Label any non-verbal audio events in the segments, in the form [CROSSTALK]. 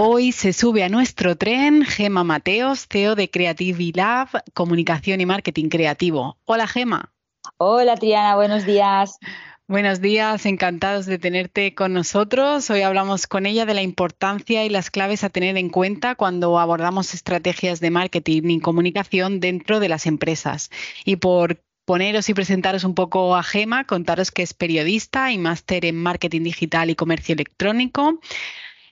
Hoy se sube a nuestro tren Gema Mateos, CEO de Creative Lab, Comunicación y Marketing Creativo. Hola Gema. Hola Triana, buenos días. Buenos días, encantados de tenerte con nosotros. Hoy hablamos con ella de la importancia y las claves a tener en cuenta cuando abordamos estrategias de marketing y comunicación dentro de las empresas. Y por poneros y presentaros un poco a Gema, contaros que es periodista y máster en marketing digital y comercio electrónico.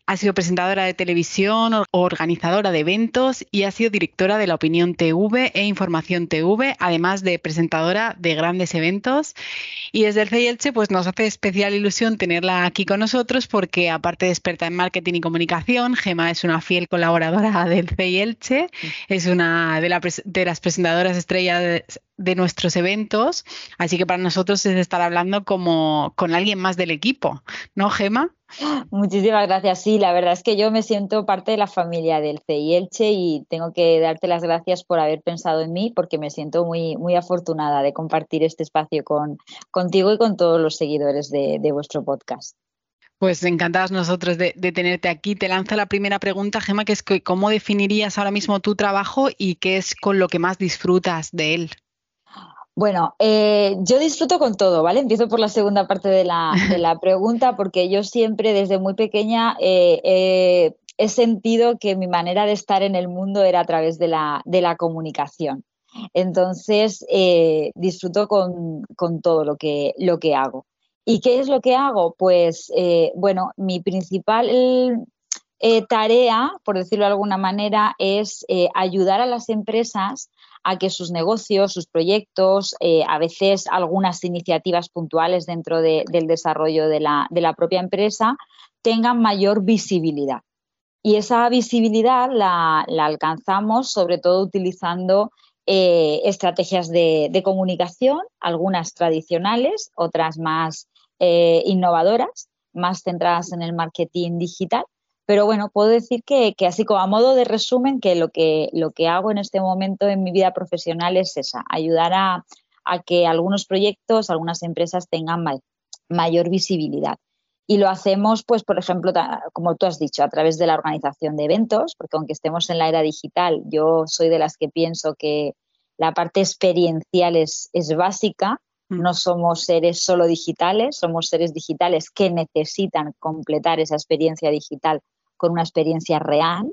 Ha sido presentadora de televisión, organizadora de eventos y ha sido directora de la Opinión TV e Información TV, además de presentadora de grandes eventos. Y desde el CEI pues nos hace especial ilusión tenerla aquí con nosotros porque aparte de experta en marketing y comunicación, Gema es una fiel colaboradora del CEI es una de, de las presentadoras estrellas de nuestros eventos, así que para nosotros es estar hablando como con alguien más del equipo, ¿no, Gema? Muchísimas gracias. Sí, la verdad es que yo me siento parte de la familia del CI Elche y tengo que darte las gracias por haber pensado en mí porque me siento muy, muy afortunada de compartir este espacio con, contigo y con todos los seguidores de, vuestro podcast. Pues encantadas nosotros de, de, tenerte aquí. Te lanzo la primera pregunta, Gema, que es cómo definirías ahora mismo tu trabajo y qué es con lo que más disfrutas de él. Bueno, eh, yo disfruto con todo, ¿vale? Empiezo por la segunda parte de la, [LAUGHS] pregunta, porque yo siempre desde muy pequeña eh, he sentido que mi manera de estar en el mundo era a través de la, comunicación. Entonces, eh, disfruto con, todo lo que, lo que hago. ¿Y qué es lo que hago? Pues, bueno, mi principal tarea, por decirlo de alguna manera, es ayudar a las empresas a que sus negocios, sus proyectos, eh, a veces algunas iniciativas puntuales dentro del desarrollo de la, propia empresa tengan mayor visibilidad. Y esa visibilidad la, alcanzamos sobre todo utilizando eh, estrategias de, comunicación, algunas tradicionales, otras más eh, innovadoras, más centradas en el marketing digital pero bueno, puedo decir que, así como a modo de resumen, que lo, que lo que hago en este momento en mi vida profesional es esa, ayudar a, que algunos proyectos, algunas empresas tengan mayor visibilidad. Y lo hacemos, pues, por ejemplo, como tú has dicho, a través de la organización de eventos, porque aunque estemos en la era digital, yo soy de las que pienso que la parte experiencial es, es básica. Mm. No somos seres solo digitales, somos seres digitales que necesitan completar esa experiencia digital con una experiencia real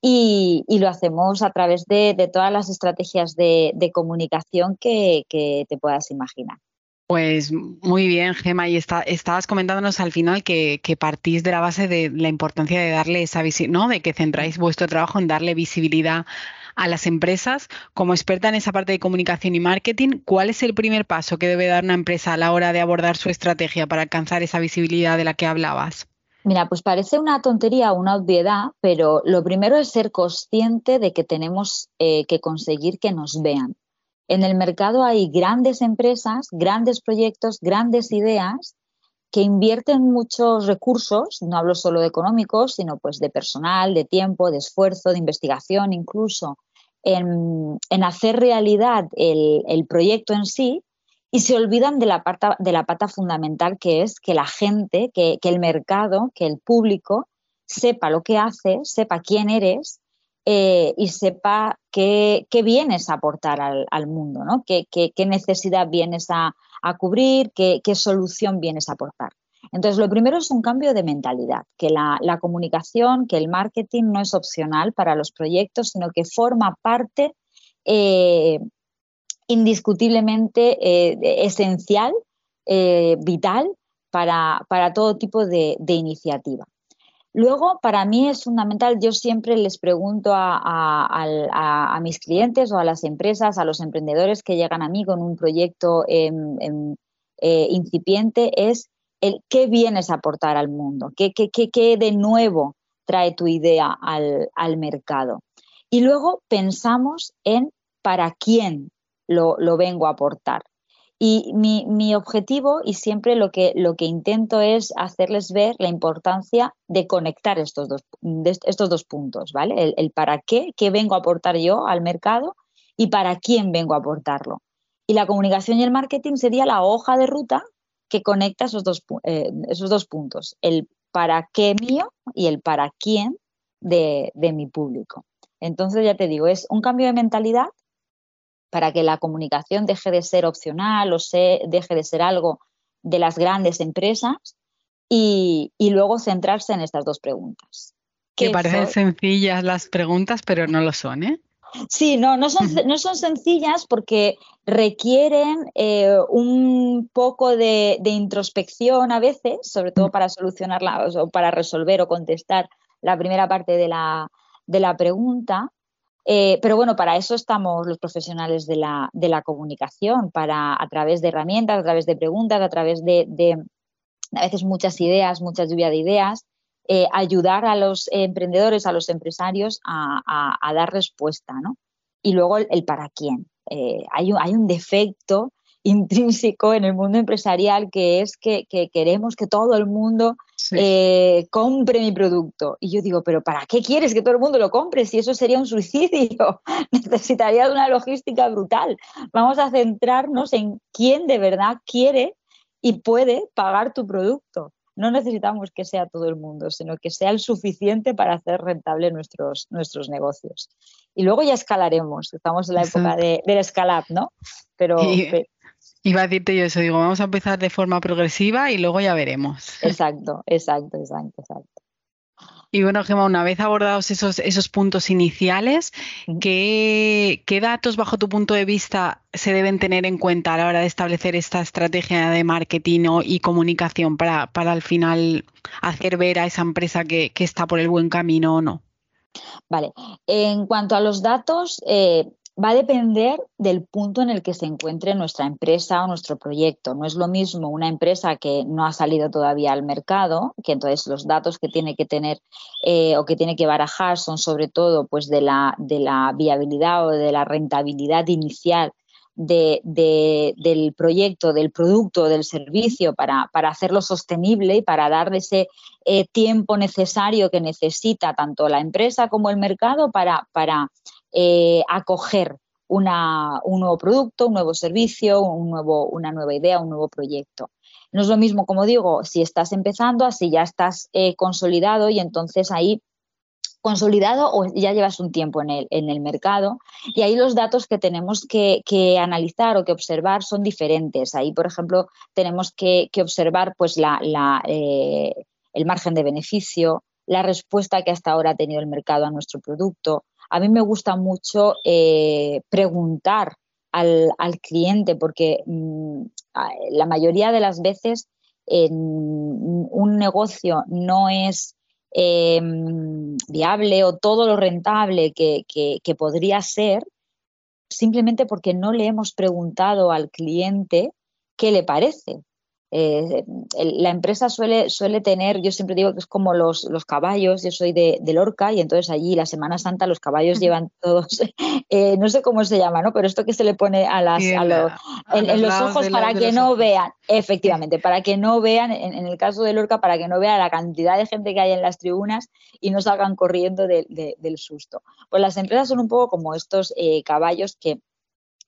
y, lo hacemos a través de, todas las estrategias de, comunicación que, te puedas imaginar. Pues muy bien, Gema, y estabas comentándonos al final que, partís de la base de la importancia de darle esa visibilidad, ¿no? De que centráis vuestro trabajo en darle visibilidad a las empresas. Como experta en esa parte de comunicación y marketing, ¿cuál es el primer paso que debe dar una empresa a la hora de abordar su estrategia para alcanzar esa visibilidad de la que hablabas? Mira, pues parece una tontería, una obviedad, pero lo primero es ser consciente de que tenemos eh, que conseguir que nos vean. En el mercado hay grandes empresas, grandes proyectos, grandes ideas que invierten muchos recursos, no hablo solo de económicos, sino pues de personal, de tiempo, de esfuerzo, de investigación incluso, en, hacer realidad el proyecto en sí, y se olvidan de la, pata, fundamental que es que la gente, que, el mercado, que el público sepa lo que hace, sepa quién eres eh, y sepa qué, vienes a aportar al, mundo, ¿no? qué, necesidad vienes a, cubrir, qué, solución vienes a aportar. Entonces, lo primero es un cambio de mentalidad, que la, comunicación, que el marketing no es opcional para los proyectos, sino que forma parte eh, indiscutiblemente eh, esencial, eh, vital para, todo tipo de, iniciativa. Luego, para mí es fundamental, yo siempre les pregunto a, mis clientes o a las empresas, a los emprendedores que llegan a mí con un proyecto em, em, eh, incipiente, es qué vienes a aportar al mundo, qué, qué, de nuevo trae tu idea al, al mercado. Y luego pensamos en para quién lo, vengo a aportar. Y mi, objetivo, y siempre lo que, lo que intento es hacerles ver la importancia de conectar estos dos, estos dos puntos, ¿vale? El, para qué, qué vengo a aportar yo al mercado y para quién vengo a aportarlo. Y la comunicación y el marketing sería la hoja de ruta que conecta esos dos, eh, esos dos puntos, el para qué mío y el para quién de, mi público. Entonces, ya te digo, es un cambio de mentalidad para que la comunicación deje de ser opcional o se, deje de ser algo de las grandes empresas y, luego centrarse en estas dos preguntas. Que parecen sencillas las preguntas, pero no lo son, ¿eh? Sí, no, no son, [LAUGHS] no son sencillas porque requieren eh, un poco de, introspección a veces, sobre todo para solucionarla o para resolver o contestar la primera parte de la, pregunta. Eh, pero bueno, para eso estamos los profesionales de la, comunicación, para a través de herramientas, a través de preguntas, a través de, a veces muchas ideas, mucha lluvia de ideas, eh, ayudar a los emprendedores, a los empresarios a, dar respuesta, ¿no? Y luego el, para quién. Eh, hay, un, defecto intrínseco en el mundo empresarial que es que, queremos que todo el mundo eh, compre mi producto. Y yo digo, pero ¿para qué quieres que todo el mundo lo compre si eso sería un suicidio? [LAUGHS] Necesitaría una logística brutal. Vamos a centrarnos en quién de verdad quiere y puede pagar tu producto no necesitamos que sea todo el mundo, sino que sea el suficiente para hacer rentable nuestros, nuestros negocios. Y luego ya escalaremos, estamos en la época de, del scale ¿no? Pero, Iba a decirte yo eso, digo, vamos a empezar de forma progresiva y luego ya veremos. Exacto, exacto, exacto, exacto. Y bueno, Gemma, una vez abordados esos, esos puntos iniciales, ¿qué, datos bajo tu punto de vista se deben tener en cuenta a la hora de establecer esta estrategia de marketing y comunicación para, al final hacer ver a esa empresa que, está por el buen camino o no? Vale, en cuanto a los datos, eh, va a depender del punto en el que se encuentre nuestra empresa o nuestro proyecto. No es lo mismo una empresa que no ha salido todavía al mercado, que entonces los datos que tiene que tener eh, o que tiene que barajar son sobre todo pues de la, de la viabilidad o de la rentabilidad inicial del proyecto, del producto, del servicio para, hacerlo sostenible y para dar ese eh, tiempo necesario que necesita tanto la empresa como el mercado para, para eh, acoger un nuevo producto, un nuevo servicio, una nueva idea, un nuevo proyecto. No es lo mismo, como digo, si estás empezando, así ya estás eh, consolidado y entonces ahí consolidado o ya llevas un tiempo en el, mercado y ahí los datos que tenemos que, analizar o que observar son diferentes. Ahí, por ejemplo, tenemos que, observar pues, eh, el margen de beneficio, la respuesta que hasta ahora ha tenido el mercado a nuestro producto, a mí me gusta mucho eh, preguntar al, cliente porque mm, la mayoría de las veces un negocio no es em, viable o todo lo rentable que, podría ser simplemente porque no le hemos preguntado al cliente qué le parece. Eh, la empresa suele, suele tener, yo siempre digo que es como los, los caballos, yo soy de, Lorca y entonces allí la Semana Santa los caballos llevan todos, [LAUGHS] eh, no sé cómo se llama, ¿no? Pero esto que se le pone a las, en, los, ojos para que no vean, efectivamente, para que no vean, en, el caso de Lorca, para que no vean la cantidad de gente que hay en las tribunas y no salgan corriendo del susto. Pues las empresas son un poco como estos eh, caballos que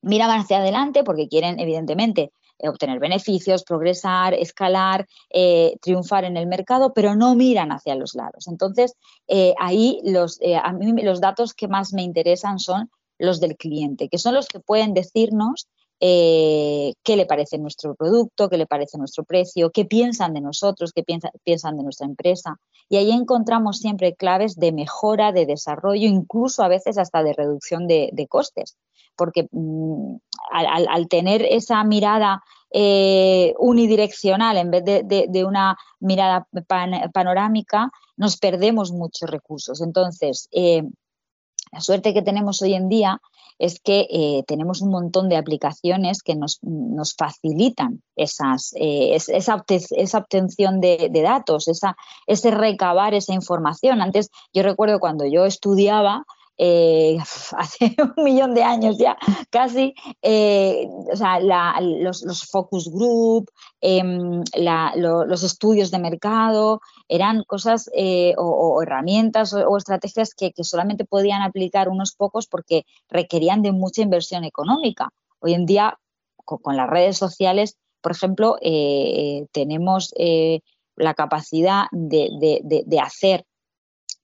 miran hacia adelante porque quieren, evidentemente, obtener beneficios, progresar, escalar, eh, triunfar en el mercado, pero no miran hacia los lados. Entonces, eh, ahí los, a mí los datos que más me interesan son los del cliente, que son los que pueden decirnos qué le parece nuestro producto, qué le parece nuestro precio, qué piensan de nosotros, qué piensan de nuestra empresa. Y ahí encontramos siempre claves de mejora, de desarrollo, incluso a veces hasta de reducción de costes porque mm, al, tener esa mirada eh, unidireccional en vez de, una mirada panorámica, nos perdemos muchos recursos. Entonces, eh, la suerte que tenemos hoy en día es que eh, tenemos un montón de aplicaciones que nos, facilitan esas, esa, obtención de, de, datos, esa, ese recabar esa información. Antes, yo recuerdo cuando yo estudiaba, eh, [LAUGHS] hace un millón de años ya, casi, eh, o sea, los, focus group, em, los estudios de mercado, eran cosas eh, o, herramientas o, estrategias que, solamente podían aplicar unos pocos porque requerían de mucha inversión económica. Hoy en día, con, las redes sociales, por ejemplo, tenemos la capacidad de hacer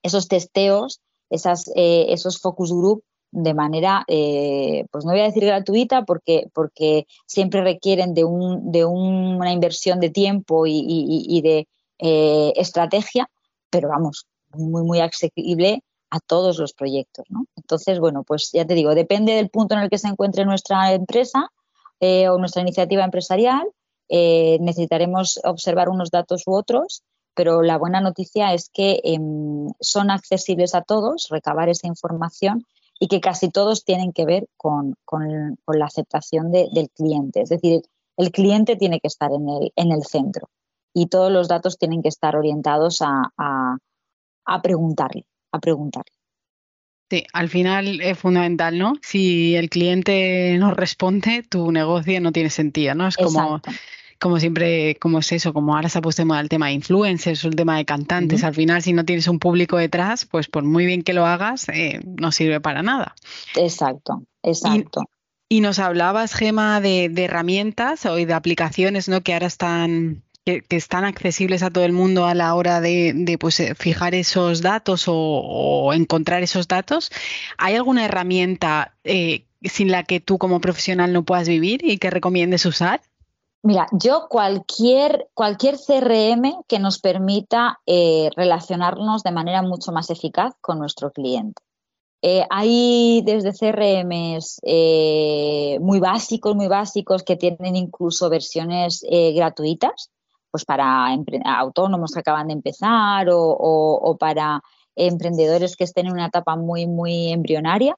esos testeos esas, eh, esos focus group de manera, eh, pues no voy a decir gratuita porque, porque siempre requieren de, un, de una inversión de tiempo y, de eh, estrategia, pero vamos, muy, muy accesible a todos los proyectos. Entonces, bueno, pues ya te digo, depende del punto en el que se encuentre nuestra empresa o nuestra iniciativa empresarial, necesitaremos observar unos datos u otros pero la buena noticia es que em, son accesibles a todos, recabar esa información y que casi todos tienen que ver con, la aceptación del cliente. Es decir, el cliente tiene que estar en el, en el centro y todos los datos tienen que estar orientados a, a, preguntarle, a preguntarle. Sí, al final es fundamental, ¿no? Si el cliente no responde, tu negocio no tiene sentido, ¿no? Es como como siempre, como es eso, como ahora se ha puesto de moda el tema de influencers o el tema de cantantes, al final si no tienes un público detrás, pues por muy bien que lo hagas, eh, no sirve para nada. Exacto, exacto. Y, nos hablabas, Gema, de, herramientas o de aplicaciones ¿no? que ahora están, que, están accesibles a todo el mundo a la hora de, pues, eh, fijar esos datos o, encontrar esos datos. ¿Hay alguna herramienta eh, sin la que tú como profesional no puedas vivir y que recomiendes usar? Mira, yo cualquier, cualquier CRM que nos permita eh, relacionarnos de manera mucho más eficaz con nuestro cliente. Eh, hay desde CRMs eh, muy básicos, muy básicos, que tienen incluso versiones gratuitas, pues para autónomos que acaban de empezar o para emprendedores que estén en una etapa muy, muy embrionaria.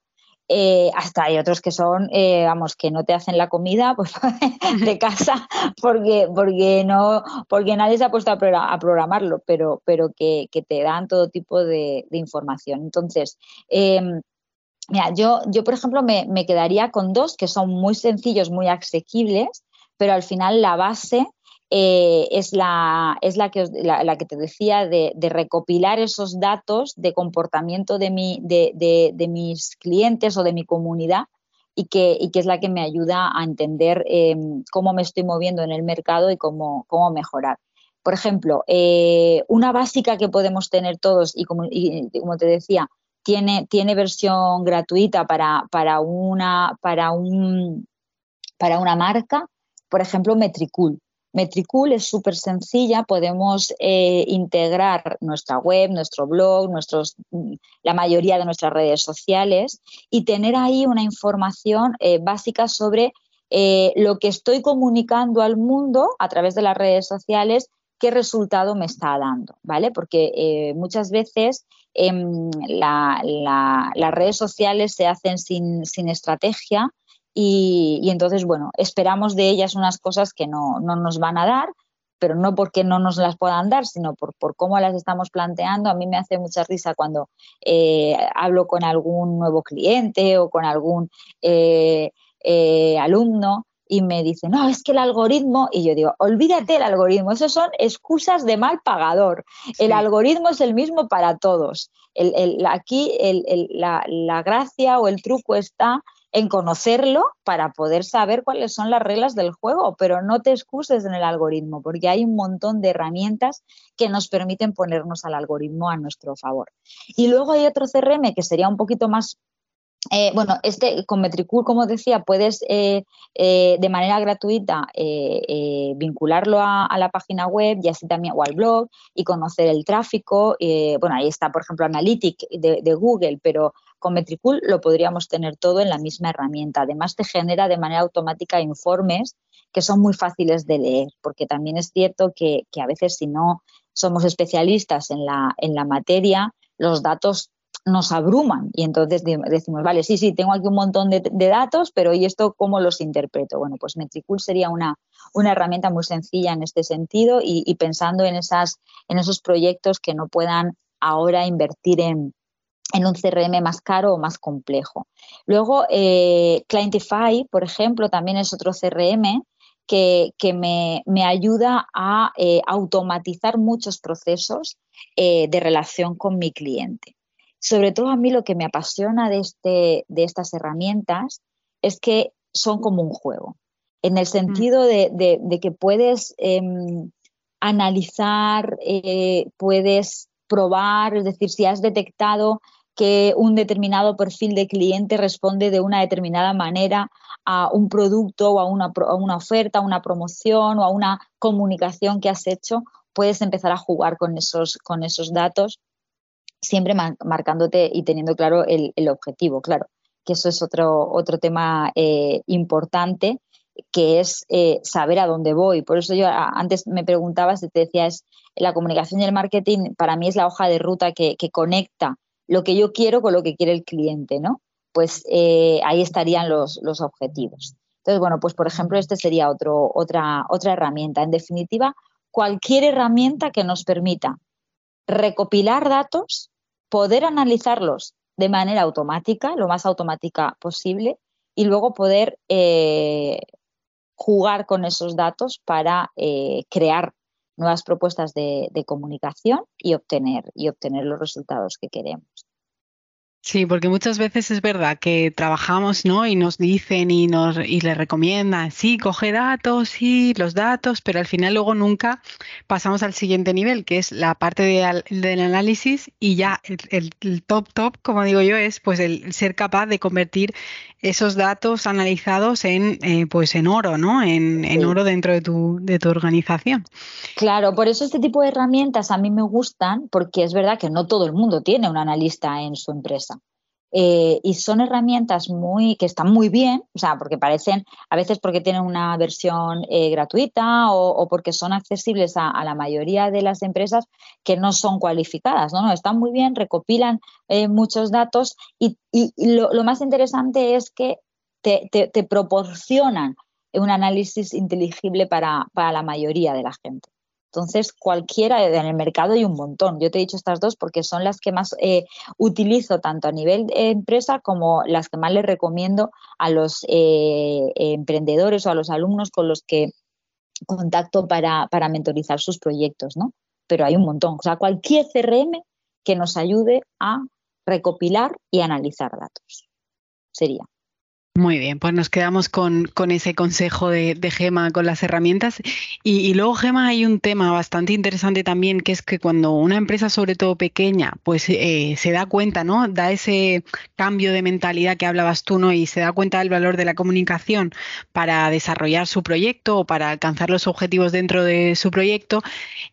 Eh, hasta hay otros que son, eh, vamos, que no te hacen la comida pues, [LAUGHS] de casa porque, porque, no, porque nadie se ha puesto a, programarlo, pero, pero que, te dan todo tipo de, información. Entonces, em, mira, yo, yo, por ejemplo, me, me, quedaría con dos que son muy sencillos, muy asequibles, pero al final la base eh, es, la, es la, que, la, que te decía de, recopilar esos datos de comportamiento de, mi, de, mis clientes o de mi comunidad y que, y que, es la que me ayuda a entender em, cómo me estoy moviendo en el mercado y cómo, cómo mejorar. Por ejemplo, eh, una básica que podemos tener todos y como, como te decía, tiene, tiene versión gratuita para, para, una, para, un, para una marca, por ejemplo, Metricool. Metricool es súper sencilla, podemos eh, integrar nuestra web, nuestro blog, la mayoría de nuestras redes sociales y tener ahí una información eh, básica sobre eh, lo que estoy comunicando al mundo a través de las redes sociales, qué resultado me está dando, ¿vale? Porque muchas veces em, las redes sociales se hacen sin estrategia y, entonces, bueno, esperamos de ellas unas cosas que no, nos van a dar, pero no porque no nos las puedan dar, sino por, cómo las estamos planteando. A mí me hace mucha risa cuando eh, hablo con algún nuevo cliente o con algún eh, eh, alumno y me dice, no, es que el algoritmo, y yo digo, olvídate el algoritmo, eso son excusas de mal pagador. El algoritmo es el mismo para todos. aquí la, la gracia o el truco está en conocerlo para poder saber cuáles son las reglas del juego, pero no te excuses en el algoritmo, porque hay un montón de herramientas que nos permiten ponernos al algoritmo a nuestro favor. Y luego hay otro CRM que sería un poquito más eh, bueno, este con Metricool, como decía, puedes eh, eh, de manera gratuita vincularlo a, la página web y así también o al blog y conocer el tráfico. bueno, ahí está, por ejemplo, Analytics de, Google, pero con Metricool lo podríamos tener todo en la misma herramienta. Además, te genera de manera automática informes que son muy fáciles de leer, porque también es cierto que, a veces si no somos especialistas en la, materia, los datos nos abruman y entonces decimos, vale, sí, sí, tengo aquí un montón de, datos, pero ¿y esto cómo los interpreto? Bueno, pues Metricool sería una, una herramienta muy sencilla en este sentido y, pensando en, esas, en esos proyectos que no puedan ahora invertir en, en un CRM más caro o más complejo. Luego, eh, Clientify, por ejemplo, también es otro CRM que, me, ayuda a eh, automatizar muchos procesos eh, de relación con mi cliente. Sobre todo a mí lo que me apasiona de, este, de estas herramientas es que son como un juego, en el mm. sentido de, que puedes em, analizar, puedes probar, es decir, si has detectado que un determinado perfil de cliente responde de una determinada manera a un producto o a una, oferta, a una promoción o a una comunicación que has hecho, puedes empezar a jugar con esos, con esos datos, siempre marcándote y teniendo claro el, objetivo, claro, que eso es otro, otro tema eh, importante que es eh, saber a dónde voy. Por eso yo antes me preguntabas te decía, es la comunicación y el marketing para mí es la hoja de ruta que, que conecta lo que yo quiero con lo que quiere el cliente, ¿no? Pues eh, ahí estarían los, objetivos. Entonces, bueno, pues por ejemplo, este sería otro, otra, otra herramienta. En definitiva, cualquier herramienta que nos permita recopilar datos, poder analizarlos de manera automática, lo más automática posible, y luego poder eh, jugar con esos datos para eh, crear nuevas propuestas de, comunicación y obtener, y obtener los resultados que queremos. Sí, porque muchas veces es verdad que trabajamos, ¿no? Y nos dicen y nos y les recomiendan, sí, coge datos, sí, los datos, pero al final luego nunca pasamos al siguiente nivel, que es la parte del análisis y ya el, top top, como digo yo, es pues el ser capaz de convertir esos datos analizados en eh, pues en oro, ¿no? En, en oro dentro de tu, de tu organización. Claro, por eso este tipo de herramientas a mí me gustan, porque es verdad que no todo el mundo tiene un analista en su empresa. Eh, y son herramientas muy que están muy bien, o sea, porque parecen, a veces porque tienen una versión eh, gratuita o, porque son accesibles a, la mayoría de las empresas que no son cualificadas, ¿no? no están muy bien, recopilan eh, muchos datos y, lo, más interesante es que te, te, proporcionan un análisis inteligible para la mayoría de la gente. Entonces, cualquiera en el mercado hay un montón. Yo te he dicho estas dos porque son las que más eh, utilizo tanto a nivel de empresa como las que más les recomiendo a los eh, emprendedores o a los alumnos con los que contacto para, para mentorizar sus proyectos, ¿no? Pero hay un montón. O sea, cualquier CRM que nos ayude a recopilar y analizar datos. Sería. Muy bien, pues nos quedamos con, ese consejo de, Gema con las herramientas. Y, luego, Gema, hay un tema bastante interesante también, que es que cuando una empresa, sobre todo pequeña, pues eh, se da cuenta, ¿no? Da ese cambio de mentalidad que hablabas tú, ¿no? Y se da cuenta del valor de la comunicación para desarrollar su proyecto o para alcanzar los objetivos dentro de su proyecto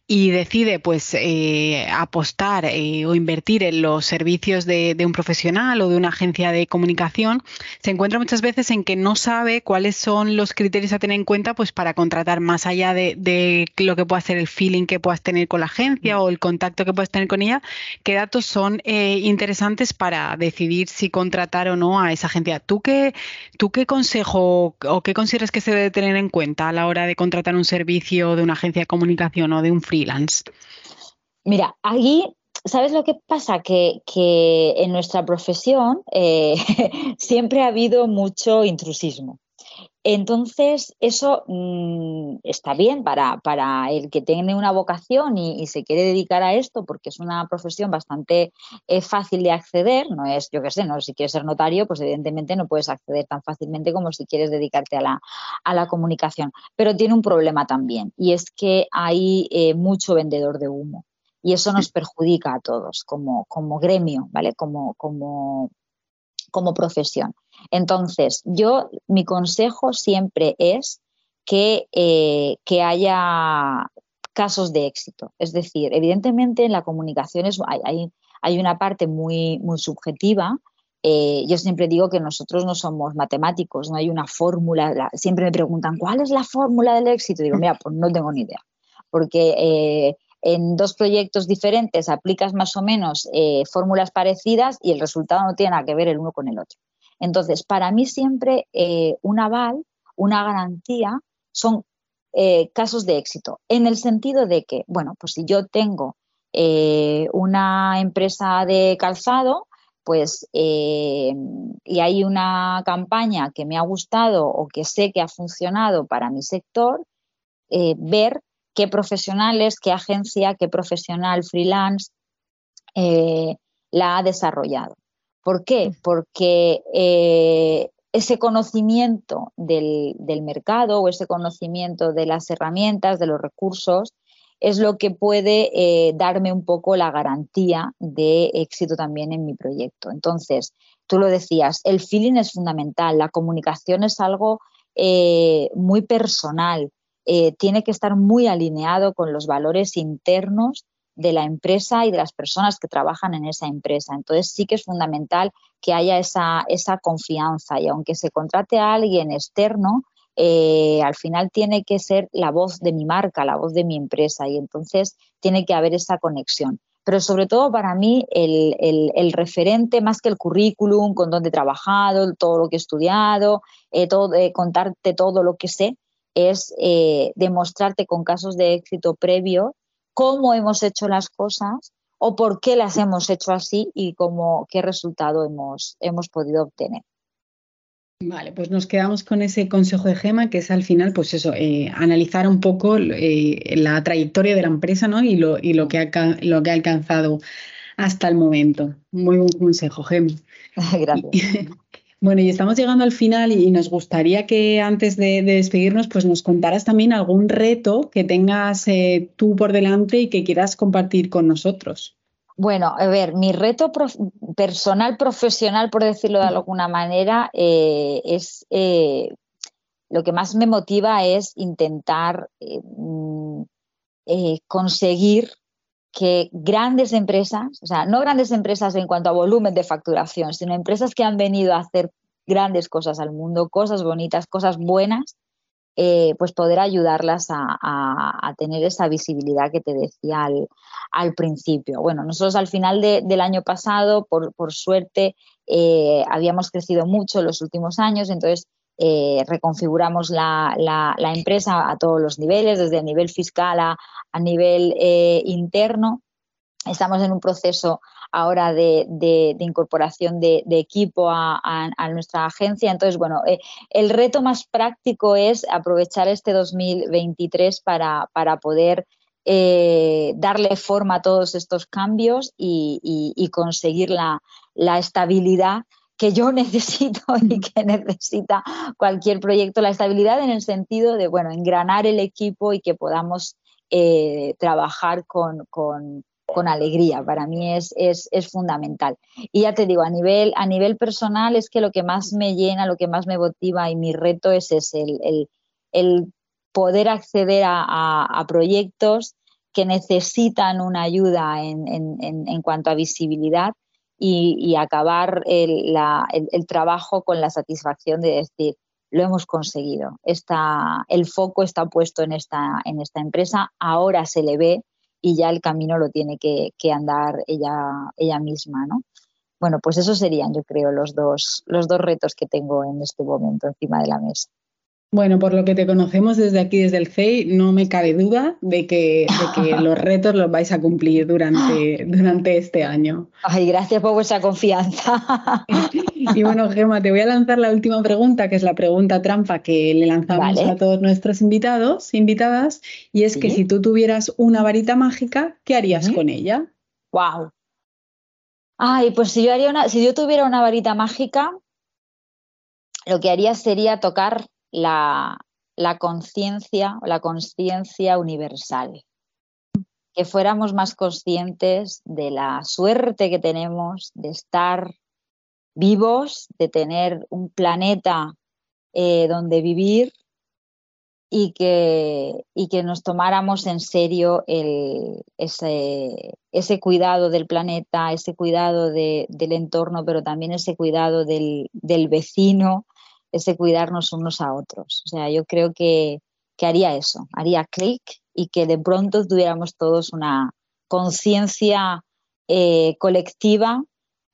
y decide, pues, eh, apostar eh, o invertir en los servicios de, de, un profesional o de una agencia de comunicación, se encuentra muchas veces en que no sabe cuáles son los criterios a tener en cuenta pues para contratar más allá de, lo que pueda ser el feeling que puedas tener con la agencia o el contacto que puedas tener con ella, qué datos son eh, interesantes para decidir si contratar o no a esa agencia. ¿Tú qué, ¿Tú qué consejo o qué consideras que se debe tener en cuenta a la hora de contratar un servicio de una agencia de comunicación o de un freelance? Mira, ahí ¿Sabes lo que pasa? Que, en nuestra profesión eh, [LAUGHS] siempre ha habido mucho intrusismo. Entonces, eso mm, está bien para, el que tiene una vocación y, se quiere dedicar a esto, porque es una profesión bastante eh, fácil de acceder. No es, yo qué sé, no, si quieres ser notario, pues evidentemente no puedes acceder tan fácilmente como si quieres dedicarte a la, comunicación. Pero tiene un problema también, y es que hay eh, mucho vendedor de humo y eso nos perjudica a todos como, como gremio, ¿vale? Como, como, como profesión. Entonces, yo, mi consejo siempre es que, eh, que haya casos de éxito. Es decir, evidentemente en la comunicación hay, hay, una parte muy, muy subjetiva. Eh, yo siempre digo que nosotros no somos matemáticos, no hay una fórmula. siempre me preguntan, ¿cuál es la fórmula del éxito? digo, mira, pues no tengo ni idea. Porque eh, en dos proyectos diferentes aplicas más o menos eh, fórmulas parecidas y el resultado no tiene nada que ver el uno con el otro. Entonces, para mí siempre eh, un aval, una garantía, son eh, casos de éxito, en el sentido de que, bueno, pues si yo tengo una empresa de calzado, pues, y hay una campaña que me ha gustado o que sé que ha funcionado para mi sector, ver qué profesionales, qué agencia, qué profesional freelance eh, la ha desarrollado. ¿Por qué? Porque ese conocimiento del, mercado o ese conocimiento de las herramientas, de los recursos, es lo que puede eh, darme un poco la garantía de éxito también en mi proyecto. Entonces, tú lo decías, el feeling es fundamental, la comunicación es algo eh, muy personal, eh, tiene que estar muy alineado con los valores internos de la empresa y de las personas que trabajan en esa empresa. Entonces sí que es fundamental que haya esa, esa confianza y aunque se contrate a alguien externo, eh, al final tiene que ser la voz de mi marca, la voz de mi empresa y entonces tiene que haber esa conexión. Pero sobre todo para mí el, referente, más que el currículum, con dónde he trabajado, todo lo que he estudiado, eh, todo, eh, contarte todo lo que sé, es demostrarte con casos de éxito previo cómo hemos hecho las cosas o por qué las hemos hecho así y cómo, qué resultado hemos, hemos podido obtener. Vale, pues nos quedamos con ese consejo de Gema, que es al final, pues eso, eh, analizar un poco eh, la trayectoria de la empresa ¿no? y, lo, y lo, que ha, lo que ha alcanzado hasta el momento. Muy buen consejo, Gema. [LAUGHS] Gracias. [LAUGHS] Bueno, y estamos llegando al final y nos gustaría que antes de, despedirnos, pues nos contaras también algún reto que tengas eh, tú por delante y que quieras compartir con nosotros. Bueno, a ver, mi reto personal, profesional, por decirlo de alguna manera, eh, es eh, lo que más me motiva es intentar mm, conseguir que grandes empresas, o sea, no grandes empresas en cuanto a volumen de facturación, sino empresas que han venido a hacer grandes cosas al mundo, cosas bonitas, cosas buenas, eh, pues poder ayudarlas a, tener esa visibilidad que te decía al, principio. Bueno, nosotros al final del año pasado, por, suerte, eh, habíamos crecido mucho en los últimos años, entonces eh, reconfiguramos la, empresa a todos los niveles, desde el nivel fiscal a, nivel eh, interno. Estamos en un proceso ahora de, incorporación de, equipo a, nuestra agencia. Entonces, bueno, eh, el reto más práctico es aprovechar este 2023 para, poder darle forma a todos estos cambios y, conseguir la, la, estabilidad que yo [LAUGHS] necesito y que necesita cualquier proyecto, la estabilidad en el sentido de, bueno, engranar el equipo y que podamos eh, trabajar con, alegría. Para mí es, es, fundamental. Y ya te digo, a nivel, a nivel personal es que lo que más me llena, lo que más me motiva y mi reto es ese, el, poder acceder a, proyectos que necesitan una ayuda en, en cuanto a visibilidad y, acabar el, trabajo con la satisfacción de decir, lo hemos conseguido. el foco está puesto en esta, en esta empresa, ahora se le ve y ya el camino lo tiene que, andar ella, ella misma, ¿no? Bueno, pues esos serían, yo creo, los dos, los dos retos que tengo en este momento encima de la mesa. Bueno, por lo que te conocemos desde aquí, desde el CEI, no me cabe duda de que, [LAUGHS] los retos los vais a cumplir durante, [GASPS] durante este año. Ay, gracias por vuestra confianza. [LAUGHS] Y bueno, Gemma, te voy a lanzar la última pregunta, que es la pregunta trampa que le lanzamos a todos nuestros invitados, invitadas, y es que si tú tuvieras una varita mágica, ¿qué harías con ella? Wow. Ay, pues si yo haría una, si yo tuviera una varita mágica, lo que haría sería tocar la, conciencia o la conciencia universal. Que fuéramos más conscientes de la suerte que tenemos de estar vivos, de tener un planeta eh, donde vivir y que, y que, nos tomáramos en serio ese, ese, cuidado del planeta, ese cuidado del entorno, pero también ese cuidado del, del vecino, ese cuidarnos unos a otros. O sea, yo creo que, haría eso, haría clic y que de pronto tuviéramos todos una conciencia eh, colectiva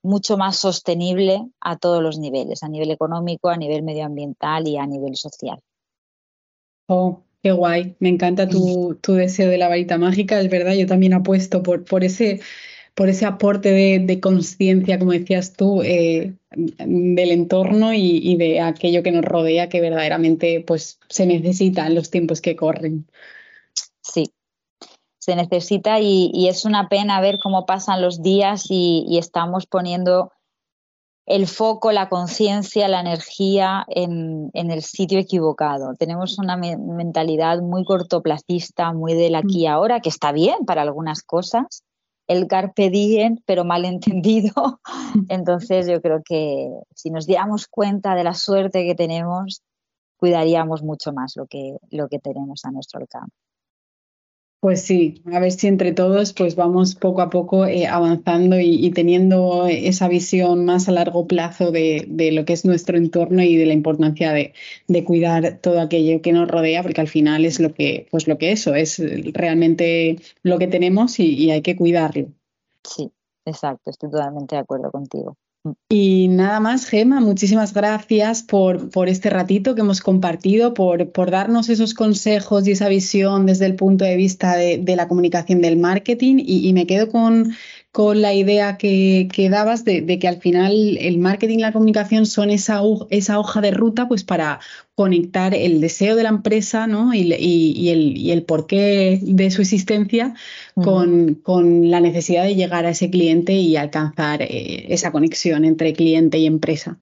mucho más sostenible a todos los niveles, a nivel económico, a nivel medioambiental y a nivel social. Oh, qué guay. Me encanta tu, deseo de la varita mágica. Es verdad, yo también apuesto por, por ese por ese aporte de, conciencia, como decías tú, eh, del entorno y, de aquello que nos rodea que verdaderamente pues, se necesita en los tiempos que corren. Sí, se necesita y, es una pena ver cómo pasan los días y estamos poniendo el foco, la conciencia, la energía en, el sitio equivocado. Tenemos una mentalidad muy cortoplacista, muy del aquí y mm. ahora, que está bien para algunas cosas, el carpe diem, pero mal entendido. [LAUGHS] Entonces yo creo que si nos diéramos cuenta de la suerte que tenemos, cuidaríamos mucho más lo que, lo que tenemos a nuestro alcance. Pues sí, a ver si entre todos pues vamos poco a poco eh, avanzando y, teniendo esa visión más a largo plazo de, lo que es nuestro entorno y de la importancia de, cuidar todo aquello que nos rodea, porque al final es lo que, pues lo que eso, es realmente lo que tenemos y hay que cuidarlo. Sí, exacto, estoy totalmente de acuerdo contigo. Y nada más, Gema, muchísimas gracias por, por este ratito que hemos compartido, por, por, darnos esos consejos y esa visión desde el punto de vista de, la comunicación del marketing. y me quedo con, con la idea que, dabas de, que al final el marketing y la comunicación son esa, esa hoja de ruta pues para conectar el deseo de la empresa ¿no? y, el, porqué de su existencia con, la necesidad de llegar a ese cliente y alcanzar eh, esa conexión entre cliente y empresa.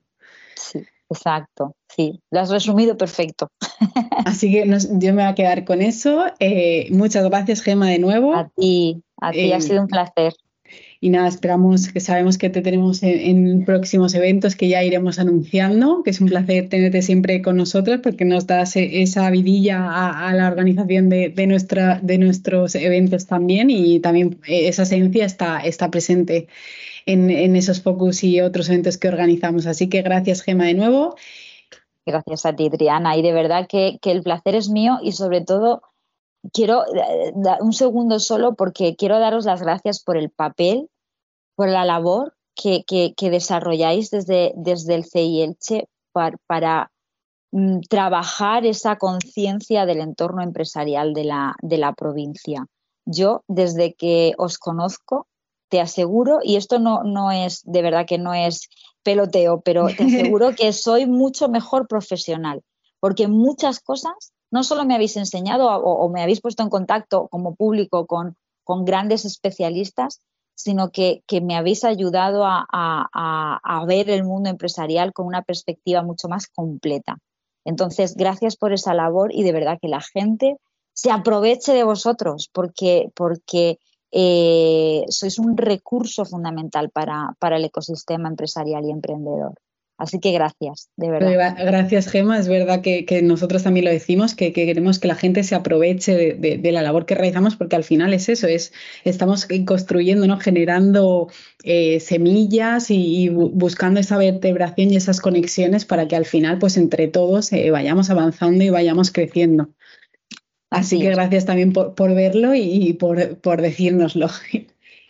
Sí, exacto. Sí, lo has resumido perfecto. [LAUGHS] Así que yo me voy a quedar con eso. Eh, muchas gracias, Gema, de nuevo. A ti, a ti ha eh, sido un placer. Y nada, esperamos que sabemos que te tenemos en, próximos eventos que ya iremos anunciando, que es un placer tenerte siempre con nosotros porque nos das e, esa vidilla a, la organización de, nuestra, de nuestros eventos también y también eh, esa esencia está, está presente en, esos focus y otros eventos que organizamos. Así que gracias, Gema, de nuevo. Gracias a ti, Triana. Y de verdad que, que el placer es mío y sobre todo quiero eh, un segundo solo porque quiero daros las gracias por el papel por la labor que, desarrolláis desde, desde el CI Elche para, mm, trabajar esa conciencia del entorno empresarial de la, de la provincia. Yo, desde que os conozco, te aseguro, y esto no, no es, de verdad que no es peloteo, pero te [LAUGHS] aseguro que soy mucho mejor profesional, porque muchas cosas no solo me habéis enseñado o, me habéis puesto en contacto como público con, con grandes especialistas, sino que, me habéis ayudado a, ver el mundo empresarial con una perspectiva mucho más completa. Entonces, gracias por esa labor y de verdad que la gente se aproveche de vosotros porque, porque eh, sois un recurso fundamental para el ecosistema empresarial y emprendedor. Así que gracias, de verdad. Gracias, Gema. Es verdad que, nosotros también lo decimos, que, queremos que la gente se aproveche de, la labor que realizamos, porque al final es eso, es estamos construyendo, ¿no? generando eh, semillas y, buscando esa vertebración y esas conexiones para que al final, pues entre todos, eh, vayamos avanzando y vayamos creciendo. Así, que gracias también por, verlo y, por, por decírnoslo.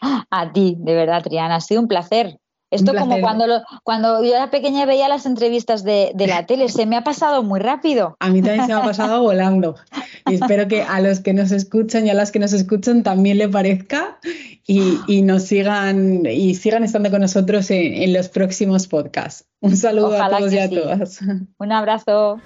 [GASPS] A ti, de verdad, Triana, ha sido un placer. Esto como cuando, cuando yo era pequeña veía las entrevistas de, la tele, se me ha pasado muy rápido. A mí también se me ha pasado [LAUGHS] volando. Y espero que a los que nos escuchan y a las que nos escuchan también le parezca y, nos sigan y sigan estando con nosotros en, los próximos podcasts. Un saludo a todos y a todas. Un abrazo.